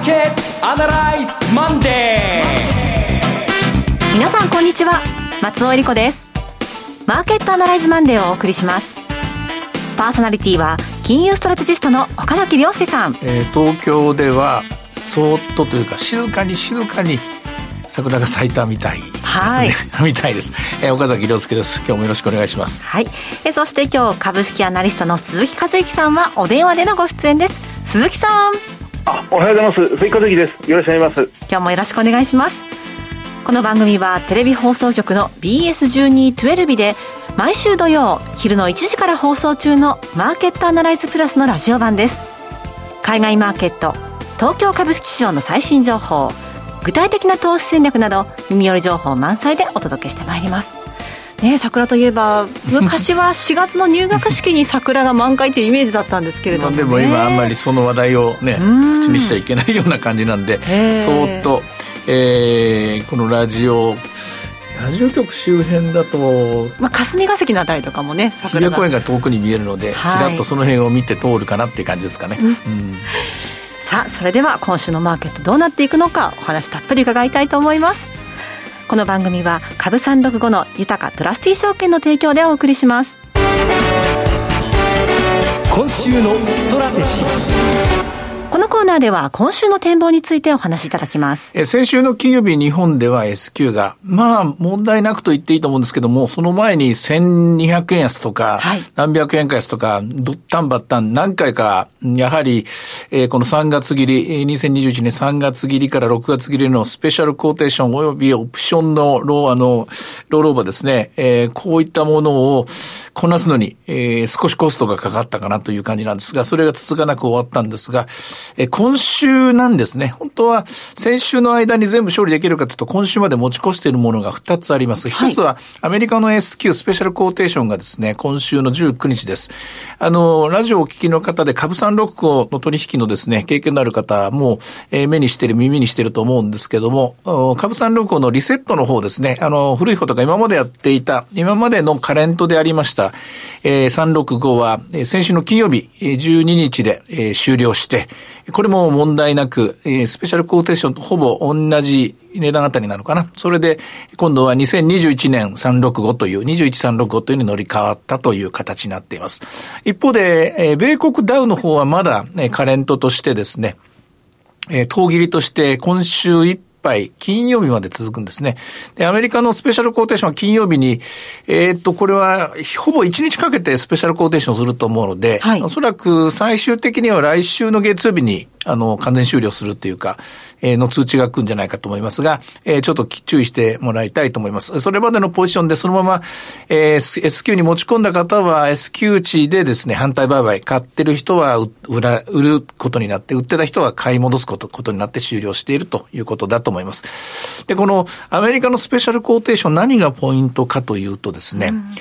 ーケットアナライズマンデー皆さんこんにちは松尾英里子ですマーケットアナライズマンデーをお送りしますパーソナリティは金融ストラテジストの岡崎良介さん、えー、東京ではそーっとというか静かに静かに桜が咲いたみたいですね。はい、みたいです。えー、岡崎良介です。今日もよろしくお願いします。はい。えー、そして今日株式アナリストの鈴木一之さんはお電話でのご出演です。鈴木さん。あ、おはようございます。鈴木和之です。よろしくお願いします。今日もよろしくお願いします。この番組はテレビ放送局の BS1212 で毎週土曜昼の1時から放送中のマーケットアナライズプラスのラジオ版です海外マーケット東京株式市場の最新情報具体的な投資戦略など耳寄り情報満載でお届けしてまいりますね、桜といえば昔は4月の入学式に桜が満開っていうイメージだったんですけれども、ね、でも今あんまりその話題をね口にしちゃいけないような感じなんでそーっと、えー、このラジオラジオ局周辺だと、まあ、霞が関のあたりとかもね桜が。公園が遠くに見えるので、はい、ちらっとその辺を見て通るかなっていう感じですかね、うん、うん。さあそれでは今週のマーケットどうなっていくのかお話たっぷり伺いたいと思いますこの番組は株三六五の豊かトラスティ証券の提供でお送りします。今週のストラテジー。このコーナーでは今週の展望についてお話しいただきます。え先週の金曜日日本では SQ が、まあ問題なくと言っていいと思うんですけども、その前に1200円安とか、はい、何百円か安とか、どったんばったん何回か、やはり、えー、この3月切り、2021年3月切りから6月切りのスペシャルコーテーション及びオプションのロー、あの、ロールオーバーですね、えー、こういったものをこなすのに、えー、少しコストがかかったかなという感じなんですが、それが続かなく終わったんですが、え今週なんですね。本当は先週の間に全部勝利できるかというと、今週まで持ち越しているものが2つあります。1つはアメリカの S q スペシャルコーテーションがですね、今週の19日です。あの、ラジオをお聞きの方で株三六五の取引のですね、経験のある方も、えー、目にしてる、耳にしてると思うんですけども、株三六五のリセットの方ですね、あの、古い方とか今までやっていた、今までのカレントでありました、えー、365は、先週の金曜日、12日で、えー、終了して、これも問題なく、スペシャルコーテーションとほぼ同じ値段あたりなのかな。それで、今度は2021年365という、21365というに乗り換わったという形になっています。一方で、米国ダウの方はまだ、カレントとしてですね、えー、当切りとして今週いっ杯、金曜日まで続くんですね。で、アメリカのスペシャルコーテーションは金曜日に、えー、っと、これは、ほぼ1日かけてスペシャルコーテーションすると思うので、はい、おそらく最終的には来週の月曜日に、あの、完全終了するっていうか、えー、の通知が来るんじゃないかと思いますが、えー、ちょっと注意してもらいたいと思います。それまでのポジションでそのまま、えー、S q に持ち込んだ方は S q 値でですね、反対売買、買ってる人は売ら、売ることになって、売ってた人は買い戻すことことになって終了しているということだと思います。で、このアメリカのスペシャルコーテーション何がポイントかというとですね、うん、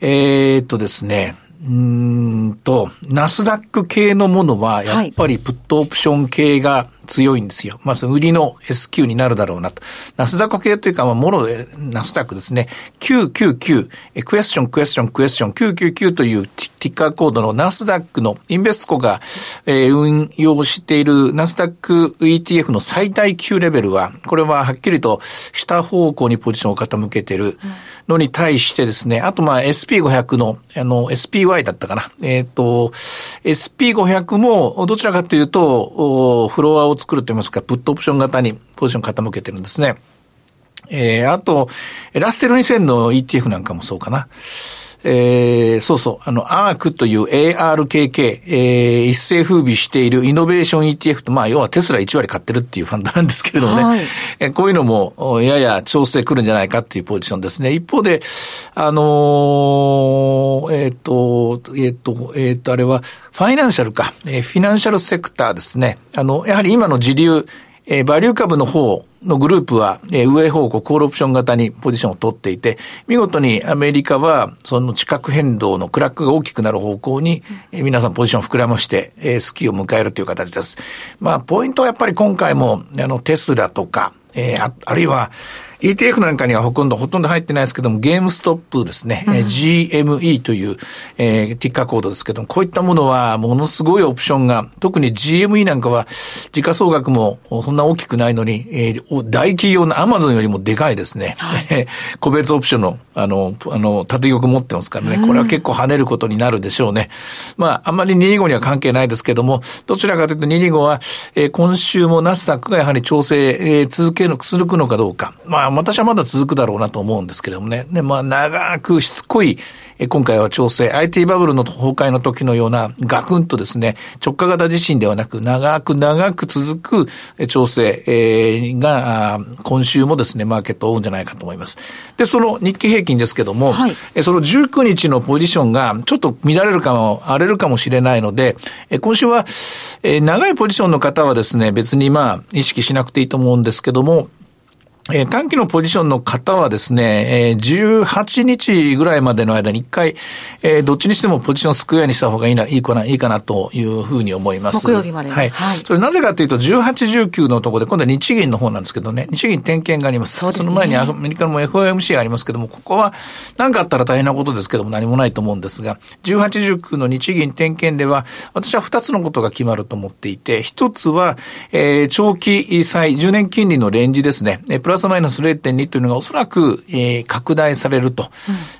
えー、っとですね、うんと、ナスダック系のものは、やっぱりプットオプション系が強いんですよ。まず売りの S q になるだろうなと。ナスダック系というか、まあ、もろで、ナスダックですね。999、クエスチョン、クエスチョン、クエスチョン、999というティッカーコードのナスダックのインベストコが、えー、運用しているナスダック ETF の最大級レベルは、これははっきりと下方向にポジションを傾けてるのに対してですね、あとまあ SP500 の、あの SPY だったかな。えっ、ー、と、SP500 もどちらかというと、フロアを作ると言いますか、プットオプション型にポジションを傾けてるんですね。えー、あと、ラッセル2000の ETF なんかもそうかな。えー、そうそう、あの、ARK という ARKK、えー、一世風靡しているイノベーション ETF と、まあ、要はテスラ1割買ってるっていうファンドなんですけれどもね、はい、えこういうのも、やや調整来るんじゃないかっていうポジションですね。一方で、あのー、えっ、ー、と、えっ、ー、と、えっ、と、あれは、ファイナンシャルか、えー、フィナンシャルセクターですね。あの、やはり今の時流、えー、バリュー株の方のグループは、えー、上方向、コールオプション型にポジションを取っていて、見事にアメリカは、その地殻変動のクラックが大きくなる方向に、えー、皆さんポジションを膨らまして、えー、スキーを迎えるという形です。まあ、ポイントはやっぱり今回も、あの、テスラとか、えー、ああるいは、ETF なんかにはほとんど、ほとんど入ってないですけども、ゲームストップですね、うん、GME という、えー、ティッカーコードですけども、こういったものはものすごいオプションが、特に GME なんかは時価総額もそんな大きくないのに、えー、大企業のアマゾンよりもでかいですね。はい、個別オプションの、あの、あの、縦玉持ってますからね、これは結構跳ねることになるでしょうね。まあ、あんまり225には関係ないですけども、どちらかというと225は、えー、今週もナスダックがやはり調整、えー、続ける、続くのかどうか。まあ、私はまだ続くだろうなと思うんですけれどもね。で、まあ、長くしつこい、今回は調整、IT バブルの崩壊の時のようなガクンとですね、直下型地震ではなく、長く長く続く調整が、今週もですね、マーケットを追うんじゃないかと思います。で、その日経平均ですけども、はい、その19日のポジションがちょっと乱れるかも、荒れるかもしれないので、今週は、長いポジションの方はですね、別にまあ、意識しなくていいと思うんですけども、えー、短期のポジションの方はですね、えー、18日ぐらいまでの間に一回、えー、どっちにしてもポジションスクエアにした方がいいな、いいかな、いいかなというふうに思います。木曜日まで、はい。はい。それなぜかというと、18、19のところで、今度は日銀の方なんですけどね、日銀点検があります。そ、ね、その前にアメリカの FOMC がありますけども、ここは何かあったら大変なことですけども何もないと思うんですが、18、19の日銀点検では、私は2つのことが決まると思っていて、1つは、えー、長期債、10年金利のレンジですね、プラスマイナス0.2というのがおそらく、えー、拡大されると。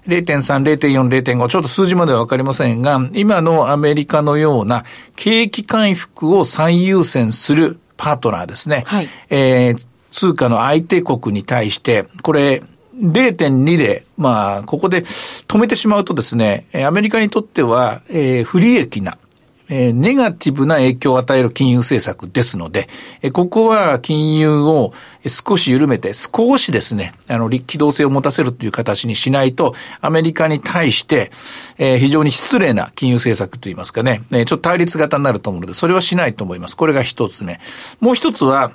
うん、0.3、0.4、0.5、ちょっと数字まではわかりませんが、今のアメリカのような景気回復を最優先するパートナーですね。はい、えー、通貨の相手国に対して、これ、0.2で、まあ、ここで止めてしまうとですね、アメリカにとっては、えー、不利益な、えー、ネガティブな影響を与える金融政策ですので、えー、ここは金融を少し緩めて、少しですね、あの、機動性を持たせるという形にしないと、アメリカに対して、えー、非常に失礼な金融政策といいますかね、えー、ちょっと対立型になると思うので、それはしないと思います。これが一つ目。もう一つは、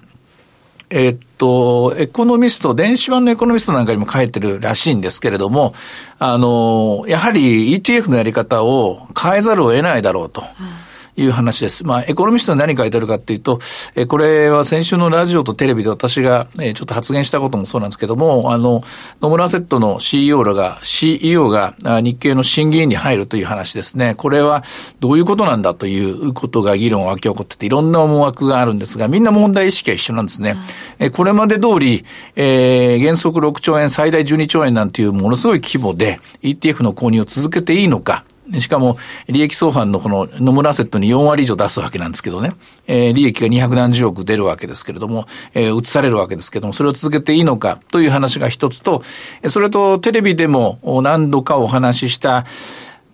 えっと、エコノミスト、電子版のエコノミストなんかにも書いてるらしいんですけれども、あの、やはり ETF のやり方を変えざるを得ないだろうと。うんいう話です。まあ、エコノミストは何書いてあるかっていうと、えこれは先週のラジオとテレビで私が、えちょっと発言したこともそうなんですけども、あの、野村セットの CEO らが、CEO が日経の審議員に入るという話ですね。これはどういうことなんだということが議論が沸き起こってて、いろんな思惑があるんですが、みんな問題意識は一緒なんですね。えこれまで通り、えー、原則6兆円、最大12兆円なんていうものすごい規模で ETF の購入を続けていいのか、しかも、利益相反のこの野村アセットに4割以上出すわけなんですけどね。えー、利益が200何十億出るわけですけれども、えー、移されるわけですけども、それを続けていいのかという話が一つと、それとテレビでも何度かお話しした、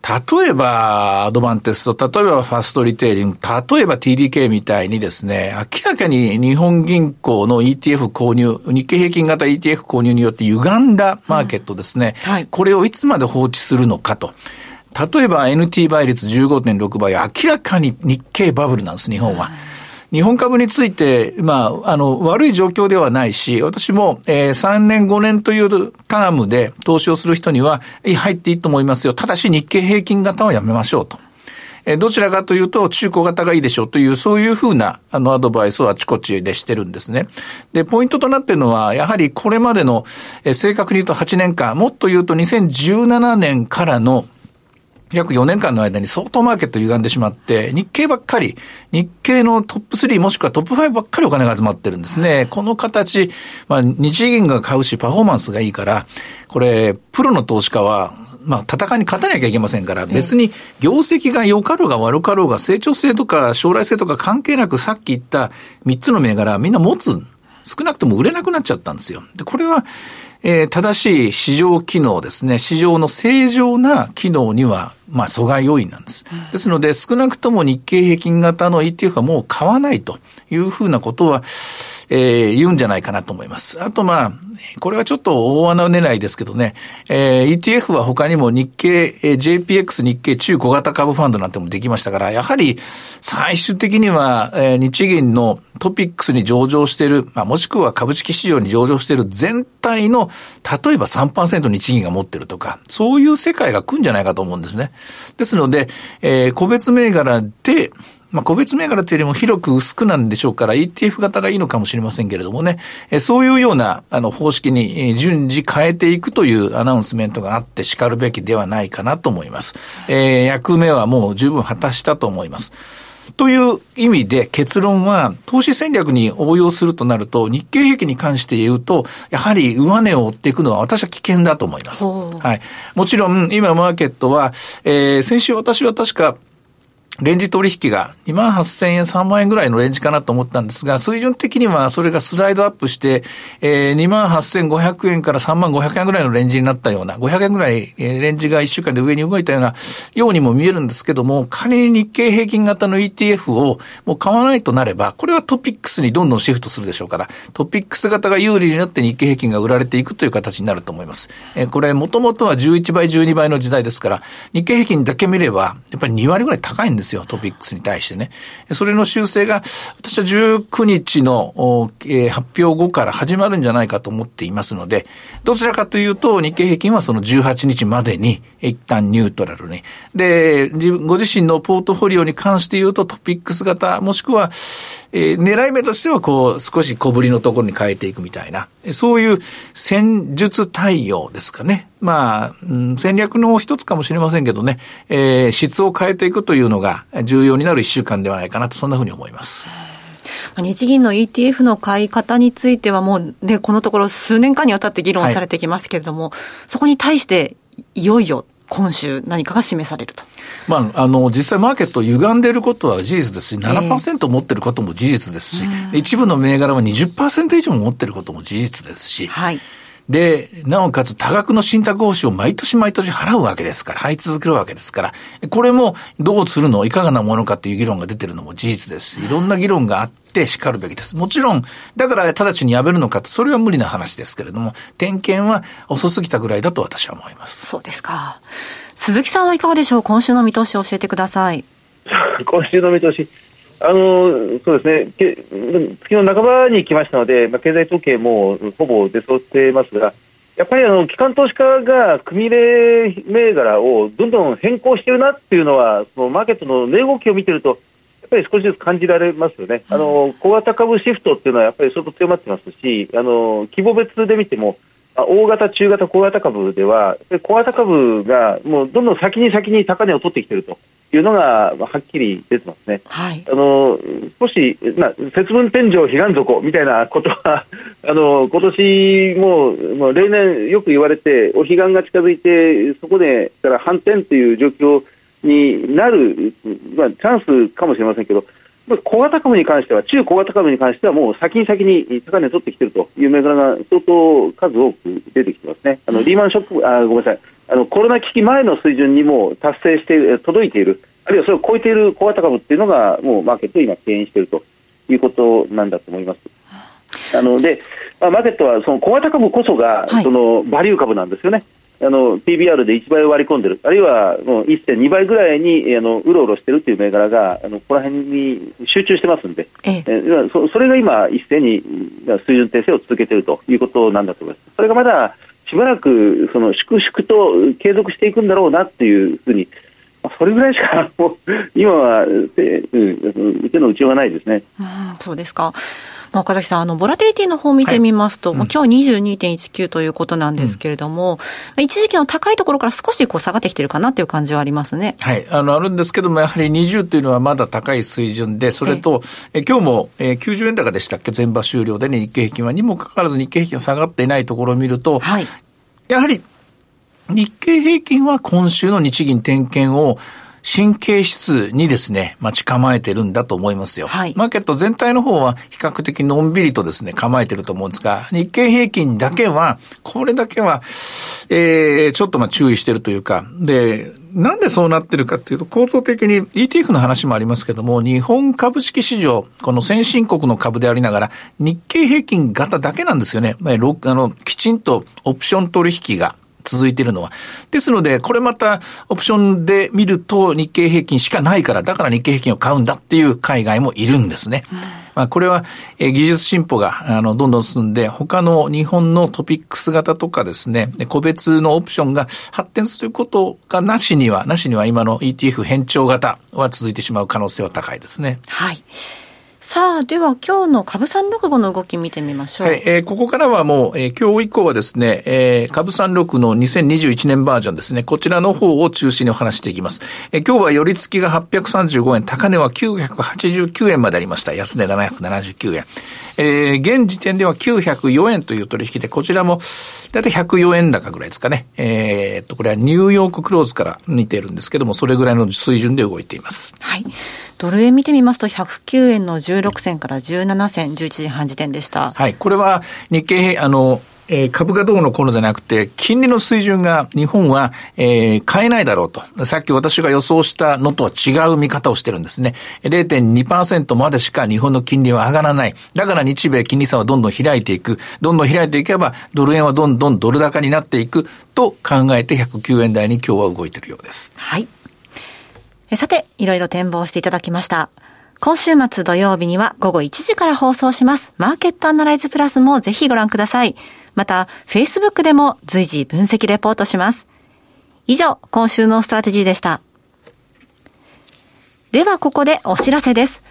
例えば、アドバンテスト、例えばファストリテイリング、例えば TDK みたいにですね、明らかに日本銀行の ETF 購入、日経平均型 ETF 購入によって歪んだマーケットですね、うんはい、これをいつまで放置するのかと。例えば NT 倍率15.6倍、明らかに日経バブルなんです、日本は。日本株について、まあ、あの、悪い状況ではないし、私も、えー、3年5年というタームで投資をする人には、入っていいと思いますよ。ただし日経平均型はやめましょうと。えどちらかというと、中古型がいいでしょうという、そういうふうな、あの、アドバイスをあちこちでしてるんですね。で、ポイントとなっているのは、やはりこれまでの、え正確に言うと8年間、もっと言うと2017年からの約4年間の間に相当マーケット歪んでしまって、日経ばっかり、日経のトップ3もしくはトップ5ばっかりお金が集まってるんですね。この形、まあ、日銀が買うしパフォーマンスがいいから、これ、プロの投資家は、まあ、戦いに勝たなきゃいけませんから、別に業績が良かろうが悪かろうが、成長性とか将来性とか関係なくさっき言った3つの銘柄みんな持つ。少なくとも売れなくなっちゃったんですよ。で、これは、えー、正しい市場機能ですね、市場の正常な機能には、まあ、阻害要因なんです。ですので、少なくとも日経平均型の ETF はもう買わないというふうなことは、えー、言うんじゃないかなと思います。あとまあ、これはちょっと大穴狙いですけどね、えー、ETF は他にも日経、えー、JPX 日経中小型株ファンドなんてもできましたから、やはり最終的には、えー、日銀のトピックスに上場している、まあ、もしくは株式市場に上場している全体の、例えば3%日銀が持ってるとか、そういう世界が来るんじゃないかと思うんですね。ですので、えー、個別銘柄で、まあ、個別銘柄というよりも広く薄くなんでしょうから、ETF 型がいいのかもしれませんけれどもね、えそういうような、あの、方式に順次変えていくというアナウンスメントがあって叱るべきではないかなと思います。えー、役目はもう十分果たしたと思います。という意味で結論は、投資戦略に応用するとなると、日経平均に関して言うと、やはり上値を追っていくのは私は危険だと思います。はい。もちろん、今マーケットは、えー、先週私は確か、レンジ取引が2万8000円、3万円ぐらいのレンジかなと思ったんですが、水準的にはそれがスライドアップして、えー、2万8500円から3万500円ぐらいのレンジになったような、500円ぐらい、えー、レンジが1週間で上に動いたような、ようにも見えるんですけども、仮に日経平均型の ETF をもう買わないとなれば、これはトピックスにどんどんシフトするでしょうから、トピックス型が有利になって日経平均が売られていくという形になると思います。えー、これ、もともとは11倍、12倍の時代ですから、日経平均だけ見れば、やっぱり2割ぐらい高いんですよ、トピックスに対してね。それの修正が、私は19日の、えー、発表後から始まるんじゃないかと思っていますので、どちらかというと、日経平均はその18日までに、一旦ニュートラルに。で、ご自身のポートフォリオに関して言うと、トピックス型、もしくは、えー、狙い目としては、こう、少し小ぶりのところに変えていくみたいな、そういう戦術対応ですかね。まあ、うん、戦略の一つかもしれませんけどね、えー、質を変えていくというのが重要になる一週間ではないかなと、そんなふうに思います。日銀の ETF の買い方についてはもうね、このところ数年間にわたって議論されてきますけれども、はい、そこに対していよいよ今週何かが示されると。まあ、あの、実際マーケット歪んでいることは事実ですし、7%持ってることも事実ですし、えー、一部の銘柄は20%以上持ってることも事実ですし、はい。で、なおかつ多額の信託報酬を毎年毎年払うわけですから、払い続けるわけですから、これもどうするの、いかがなものかという議論が出てるのも事実ですし、いろんな議論があって叱るべきです。もちろん、だから直ちにやめるのかと、それは無理な話ですけれども、点検は遅すぎたぐらいだと私は思います。そうですか。鈴木さんはいかがでしょう？今週の見通しを教えてください。今週の見通し。あのそうですね、月の半ばに来ましたので、まあ、経済統計もほぼ出揃ってますが、やっぱりあの機関投資家が組入れ銘柄をどんどん変更しているなっていうのは、そのマーケットの値動きを見てると、やっぱり少しずつ感じられますよね、あの小型株シフトっていうのはやっぱり相当強まってますし、あの規模別で見ても、大型、中型、小型株では、小型株がもうどんどん先に先に高値を取ってきているというのがはっきり出てますね。はい、あの少し、まあ、節分天井彼岸底みたいなことは あの今年ももう例年よく言われてお彼岸が近づいてそこでから反転という状況になる、まあ、チャンスかもしれませんけど小型株に関しては、中小型株に関しては、もう先に先に高値取ってきているという銘柄が相当数多く出てきてますね。あのリーマンショックあごめんなさいあのコロナ危機前の水準にも達成して届いている、あるいはそれを超えている小型株っていうのが、もうマーケットを今、牽引しているということなんだと思います。あので、まあ、マーケットはその小型株こそが、そのバリュー株なんですよね。あの PBR で1倍割り込んでる、あるいはもう1.2倍ぐらいにあのうろうろしてるっていう銘柄が、あのここら辺に集中してますんで、ええそそれが今、一斉に水準訂正を続けているということなんだと思います。それがまだしばらくその粛々と継続していくんだろうなっていうふうに、それぐらいしかもう今は手,、うん、手の打ちようがないですね。うん、そうですか。まあ、岡崎さん、あの、ボラティリティの方を見てみますと、はい、うん、今日22.19ということなんですけれども、うん、一時期の高いところから少しこう下がってきてるかなという感じはありますね。はい。あの、あるんですけども、やはり20というのはまだ高い水準で、それと、え今日も、えー、90円高でしたっけ？前場終了でね、日経平均は、にもかかわらず日経平均が下がっていないところを見ると、はい、やはり、日経平均は今週の日銀点検を神経質にですね、待ち構えてるんだと思いますよ。はい、マーケット全体の方は比較的のんびりとですね、構えてると思うんですが、日経平均だけは、これだけは、えー、ちょっとまあ注意してるというか、で、なんでそうなってるかっていうと、構造的に ETF の話もありますけども、日本株式市場、この先進国の株でありながら、日経平均型だけなんですよね。まあ、あの、きちんとオプション取引が続いているのは。ですので、これまたオプションで見ると日経平均しかないから、だから日経平均を買うんだっていう海外もいるんですね。うんまあ、これは、え技術進歩が、あの、どんどん進んで、他の日本のトピックス型とかですね、個別のオプションが発展することがなしには、なしには今の ETF 変調型は続いてしまう可能性は高いですね。はい。さあ、では今日の株三六五の動き見てみましょう。はい、えー、ここからはもう、えー、今日以降はですね、えー、株三六の2021年バージョンですね、こちらの方を中心にお話していきます。えー、今日は寄り付きが835円、高値は989円までありました。安値779円。えー、現時点では904円という取引で、こちらも、だいたい104円高ぐらいですかね。えー、っと、これはニューヨーククローズから似てるんですけども、それぐらいの水準で動いています。はい。ドル円見てみますと、109円の16銭から17銭、11時半時点でした。はい。これは日経、あの、えー、株価どうのこうのじゃなくて、金利の水準が日本は、えー、変えないだろうと。さっき私が予想したのとは違う見方をしてるんですね。0.2%までしか日本の金利は上がらない。だから日米金利差はどんどん開いていく。どんどん開いていけば、ドル円はどんどんドル高になっていくと考えて109円台に今日は動いているようです。はい。さて、いろいろ展望していただきました。今週末土曜日には午後1時から放送します。マーケットアナライズプラスもぜひご覧ください。また、Facebook でも随時分析レポートします。以上、今週のストラテジーでした。では、ここでお知らせです。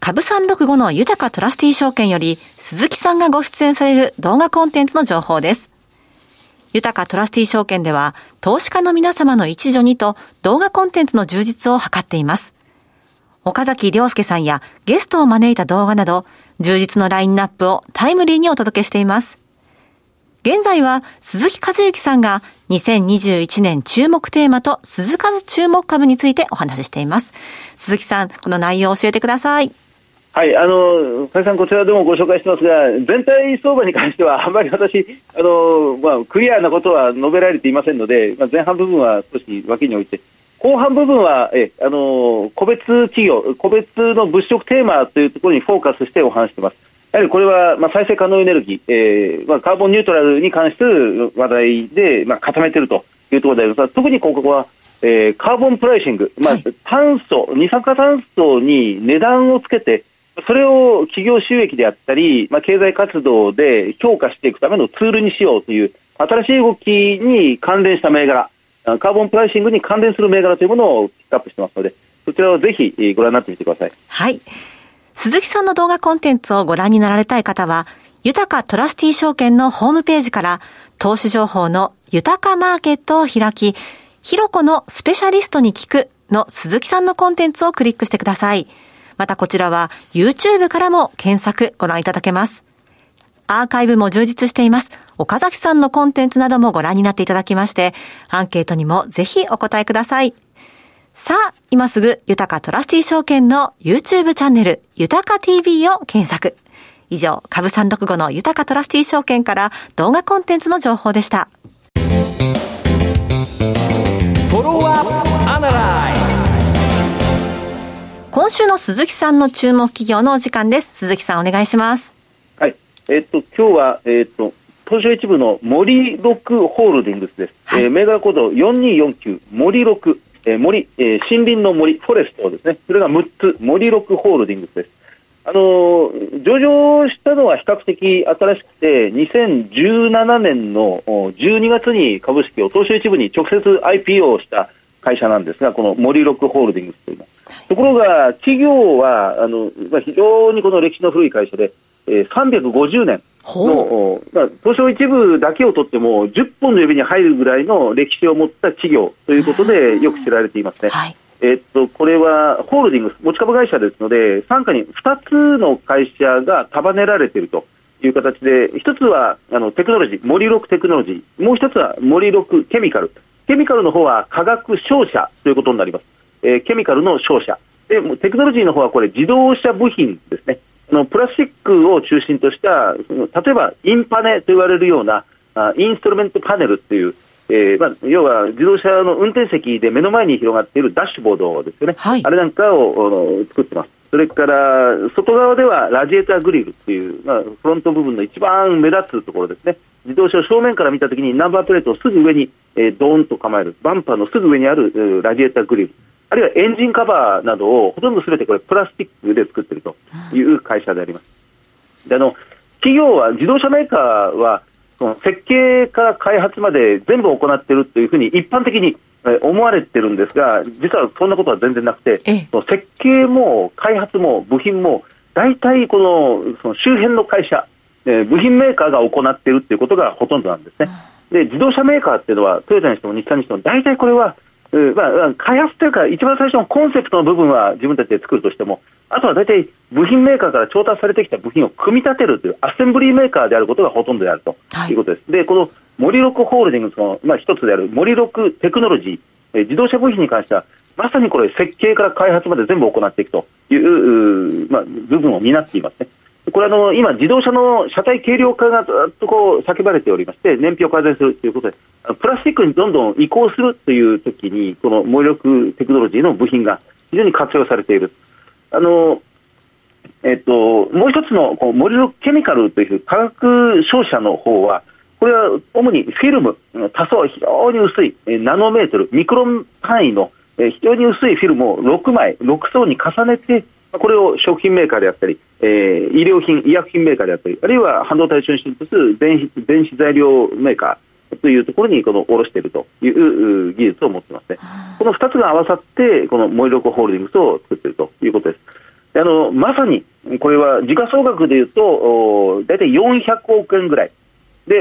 株365の豊かトラスティー証券より、鈴木さんがご出演される動画コンテンツの情報です。豊トラスティ証券では、投資家の皆様の一助にと動画コンテンツの充実を図っています。岡崎良介さんやゲストを招いた動画など、充実のラインナップをタイムリーにお届けしています。現在は鈴木和之さんが2021年注目テーマと鈴数注目株についてお話ししています。鈴木さん、この内容を教えてください。はい、あの、加さん、こちらでもご紹介してますが、全体相場に関しては、あまり私、あの、まあ、クリアなことは述べられていませんので、まあ、前半部分は少し脇に置いて、後半部分は、え、あの、個別企業、個別の物色テーマというところにフォーカスしてお話しています。やはりこれは、まあ、再生可能エネルギー、えーまあ、カーボンニュートラルに関する話題で、まあ、固めているというところでありますが、特にここは、えー、カーボンプライシング、まあ、炭素、二酸化炭素に値段をつけて、それを企業収益であったり、まあ、経済活動で評価していくためのツールにしようという新しい動きに関連した銘柄、カーボンプライシングに関連する銘柄というものをピックアップしてますので、そちらをぜひご覧になってみてください。はい。鈴木さんの動画コンテンツをご覧になられたい方は、豊かトラスティ証券のホームページから投資情報の豊かマーケットを開き、ひろこのスペシャリストに聞くの鈴木さんのコンテンツをクリックしてください。またこちらは YouTube からも検索ご覧いただけます。アーカイブも充実しています。岡崎さんのコンテンツなどもご覧になっていただきまして、アンケートにもぜひお答えください。さあ、今すぐ、豊かトラスティ証券の YouTube チャンネル、豊か TV を検索。以上、株365の豊かトラスティ証券から動画コンテンツの情報でした。今週の鈴木さんの注目企業のお時間です。鈴木さんお願いします。はい。えっと、今日は、えっと、東証一部の森六ホールディングスです。はい、えー、銘柄コード4249森六えー、森、えー、森林の森、フォレストですね。それが6つ、森六ホールディングスです。あのー、上場したのは比較的新しくて、2017年の12月に株式を東証一部に直接 IPO をした会社なんですが、この森六ホールディングスというのは。ところが、企業は、あの、まあ、非常にこの歴史の古い会社で、えー、350年の、まあ、東証一部だけをとっても10本の指に入るぐらいの歴史を持った企業ということでよく知られていますね。はい、えっと、これはホールディングス、持ち株会社ですので、傘下に2つの会社が束ねられているという形で、1つはあのテクノロジー、森六テクノロジー、もう1つは森六ケミカル。ケミカルの方は化学商社ということになります。えー、ケミカルの商社。で、テクノロジーの方はこれ自動車部品ですね。のプラスチックを中心とした例えばインパネと言われるようなあインストルメントパネルっていう、えーまあ、要は自動車の運転席で目の前に広がっているダッシュボードですよね、はい、あれなんかを作ってます。それから外側ではラジエーターグリルっていう、まあ、フロント部分の一番目立つところですね、自動車を正面から見たときにナンバープレートをすぐ上に、えー、ドーンと構える、バンパーのすぐ上にあるラジエーターグリル、あるいはエンジンカバーなどをほとんどすべてこれプラスチックで作っているという会社であります。であの企業は、自動車メーカーは、その設計から開発まで全部行っているというふうに一般的に思われてるんですが、実はそんなことは全然なくて、その設計も開発も部品も、大体このその周辺の会社、え部品メーカーが行っているということがほとんどなんですね。で自動車メーカーっていうのは、トヨタにしても日産にしても、大体これは、まあ、開発というか、一番最初のコンセプトの部分は自分たちで作るとしても、あとは大体部品メーカーから調達されてきた部品を組み立てるというアッセンブリーメーカーであることがほとんどであるということです。はい、で、この森六ホールディングスの、まあ、一つである森六テクノロジー、え自動車部品に関しては、まさにこれ、設計から開発まで全部行っていくという、まあ、部分を担っていますね。これあの、今、自動車の車体軽量化がずっとこう叫ばれておりまして、燃費を改善するということで、プラスチックにどんどん移行するというときに、この燃力テクノロジーの部品が非常に活用されている。あのえっと、もう一つのこう森のケミカルという化学商社の方は、これは主にフィルム、多層非常に薄い、ナノメートル、ミクロン単位の非常に薄いフィルムを6枚、6層に重ねて、これを食品メーカーであったり、えー、医療品、医薬品メーカーであったり、あるいは半導体中心とする電子電子材料メーカーというところにこの卸しているという技術を持ってますね。この2つが合わさって、このモイロコホールディングスを作っているということです。あのまさにこれは時価総額でいうと、大体400億円ぐらい、で、え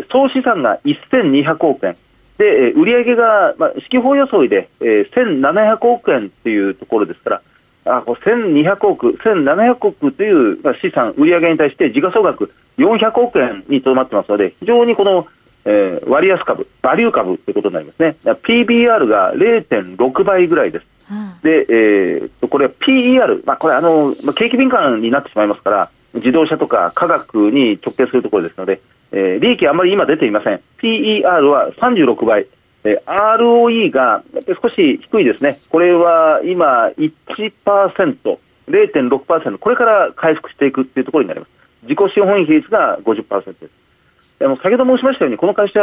ー、総資産が1200億円、で、売上が、まあ、指揮法予想で、えー、1700億円というところですから、あこ1200億、1700億という、まあ、資産、売上に対して時価総額400億円にとどまってますので、非常にこの、えー、割安株、バリュー株ということになりますね。PBR が0.6倍ぐらいです。うん、で、えー、これは PER、まあ、これあの、まあ、景気敏感になってしまいますから、自動車とか科学に直結するところですので、えー、利益あまり今出ていません。PER は36倍。えー、ROE が少し低いですね。これは今1%、0.6%、これから回復していくっていうところになります。自己資本比率が50%です。先ほど申しましたように、この会社、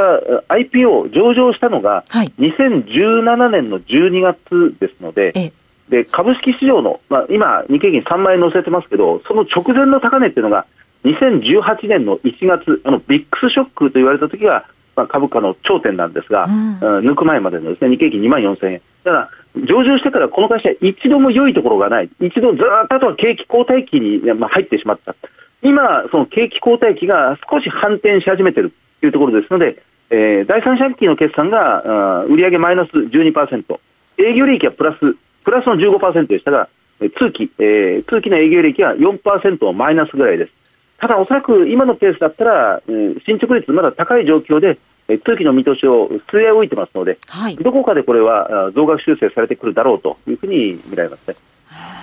IPO 上場したのが2017年の12月ですので、はい、で株式市場の、まあ、今、日経平均3万円載せてますけど、その直前の高値っていうのが、2018年の1月、あのビックスショックと言われた時が、まあ、株価の頂点なんですが、うん、抜く前までのですね日経平均2万4000円。ただ上場してからこの会社、一度も良いところがない、一度ずっとあとは景気後退期に、まあ、入ってしまった、今、その景気後退期が少し反転し始めているというところですので、えー、第三四半期の決算が売上マイナス12%、営業利益はプラスプラスの15%でしたが、通期、えー、通期の営業利益は4%マイナスぐらいです。ただ、おそらく今のペースだったら、うん、進捗率まだ高い状況で、通期の見通しを据え置いてますので、はい、どこかでこれは増額修正されてくるだろうというふうに見られますね。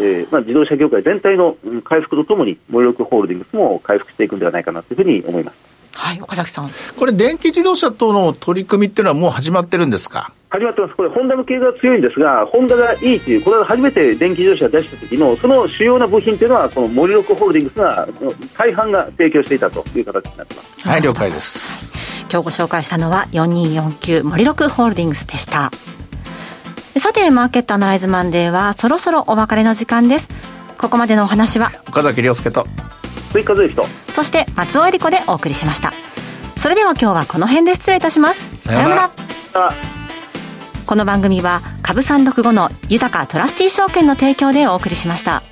えーまあ、自動車業界全体の回復とともに、モイロクホールディングスも回復していくんではないかなというふうに思います。はい、岡崎さん。これ、電気自動車との取り組みっていうのはもう始まってるんですか？始まってます、これ、ホンダの経営が強いんですが、ホンダがいいという、これは初めて電気自動車を出した時の、その主要な部品というのは、この森六ホールディングスが、大半が提供していたという形になってます。はい、了解です。今日ご紹介したのは、4249森六ホールディングスでした。さて、マーケットアナライズマンデーは、そろそろお別れの時間です。ここまでのお話は、岡崎亮介と、追加税と、そして松尾恵理子でお送りしました。それでは今日はこの辺で失礼いたします。さようなら。この番組は株三六五の豊かトラスティ証券の提供でお送りしました。